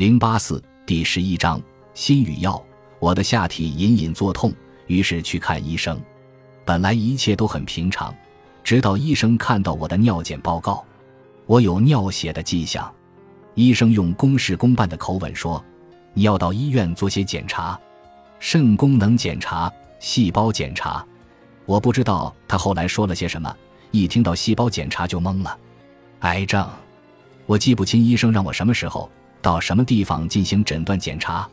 零八四第十一章心与药。我的下体隐隐作痛，于是去看医生。本来一切都很平常，直到医生看到我的尿检报告，我有尿血的迹象。医生用公事公办的口吻说：“你要到医院做些检查，肾功能检查、细胞检查。”我不知道他后来说了些什么，一听到细胞检查就懵了。癌症，我记不清医生让我什么时候。到什么地方进行诊断检查？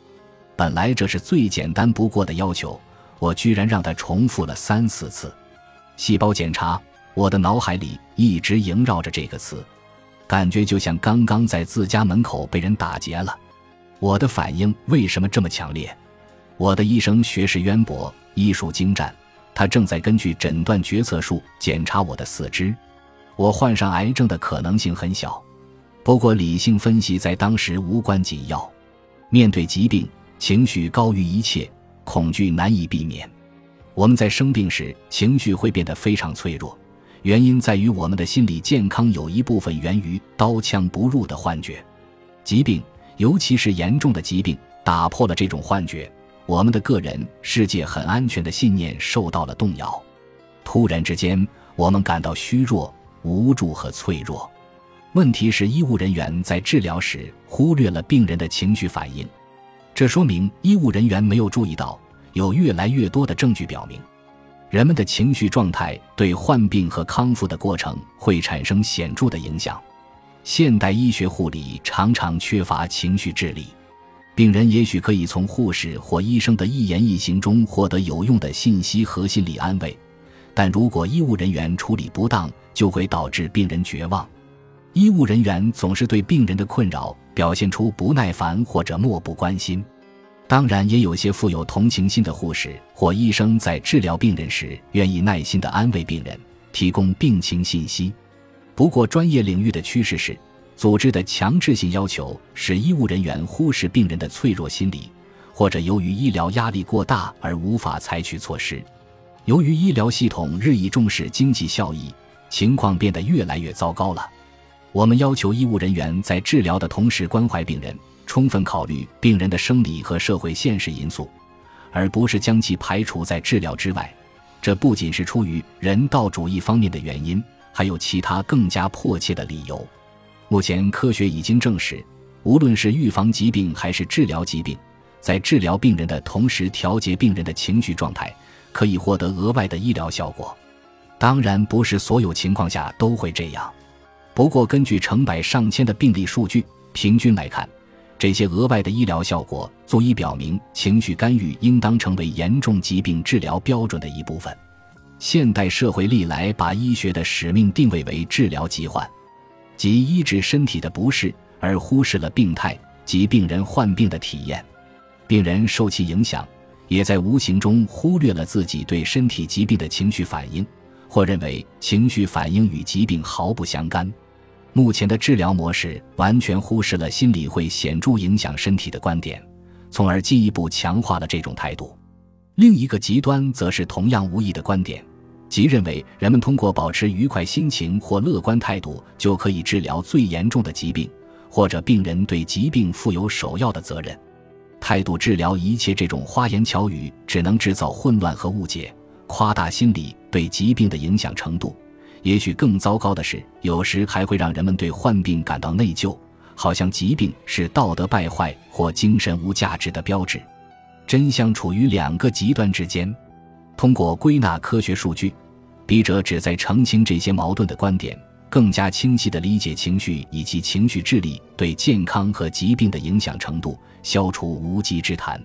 本来这是最简单不过的要求，我居然让他重复了三四次。细胞检查，我的脑海里一直萦绕着这个词，感觉就像刚刚在自家门口被人打劫了。我的反应为什么这么强烈？我的医生学识渊博，医术精湛，他正在根据诊断决策术检查我的四肢。我患上癌症的可能性很小。不过，理性分析在当时无关紧要。面对疾病，情绪高于一切，恐惧难以避免。我们在生病时，情绪会变得非常脆弱，原因在于我们的心理健康有一部分源于刀枪不入的幻觉。疾病，尤其是严重的疾病，打破了这种幻觉，我们的个人世界很安全的信念受到了动摇。突然之间，我们感到虚弱、无助和脆弱。问题是，医务人员在治疗时忽略了病人的情绪反应，这说明医务人员没有注意到，有越来越多的证据表明，人们的情绪状态对患病和康复的过程会产生显著的影响。现代医学护理常常缺乏情绪智力，病人也许可以从护士或医生的一言一行中获得有用的信息和心理安慰，但如果医务人员处理不当，就会导致病人绝望。医务人员总是对病人的困扰表现出不耐烦或者漠不关心，当然也有些富有同情心的护士或医生在治疗病人时愿意耐心地安慰病人，提供病情信息。不过，专业领域的趋势是，组织的强制性要求使医务人员忽视病人的脆弱心理，或者由于医疗压力过大而无法采取措施。由于医疗系统日益重视经济效益，情况变得越来越糟糕了。我们要求医务人员在治疗的同时关怀病人，充分考虑病人的生理和社会现实因素，而不是将其排除在治疗之外。这不仅是出于人道主义方面的原因，还有其他更加迫切的理由。目前科学已经证实，无论是预防疾病还是治疗疾病，在治疗病人的同时调节病人的情绪状态，可以获得额外的医疗效果。当然，不是所有情况下都会这样。不过，根据成百上千的病例数据，平均来看，这些额外的医疗效果足以表明，情绪干预应当成为严重疾病治疗标准的一部分。现代社会历来把医学的使命定位为治疗疾患，即医治身体的不适，而忽视了病态及病人患病的体验。病人受其影响，也在无形中忽略了自己对身体疾病的情绪反应，或认为情绪反应与疾病毫不相干。目前的治疗模式完全忽视了心理会显著影响身体的观点，从而进一步强化了这种态度。另一个极端则是同样无益的观点，即认为人们通过保持愉快心情或乐观态度就可以治疗最严重的疾病，或者病人对疾病负有首要的责任。态度治疗一切这种花言巧语，只能制造混乱和误解，夸大心理对疾病的影响程度。也许更糟糕的是，有时还会让人们对患病感到内疚，好像疾病是道德败坏或精神无价值的标志。真相处于两个极端之间。通过归纳科学数据，笔者旨在澄清这些矛盾的观点，更加清晰地理解情绪以及情绪智力对健康和疾病的影响程度，消除无稽之谈。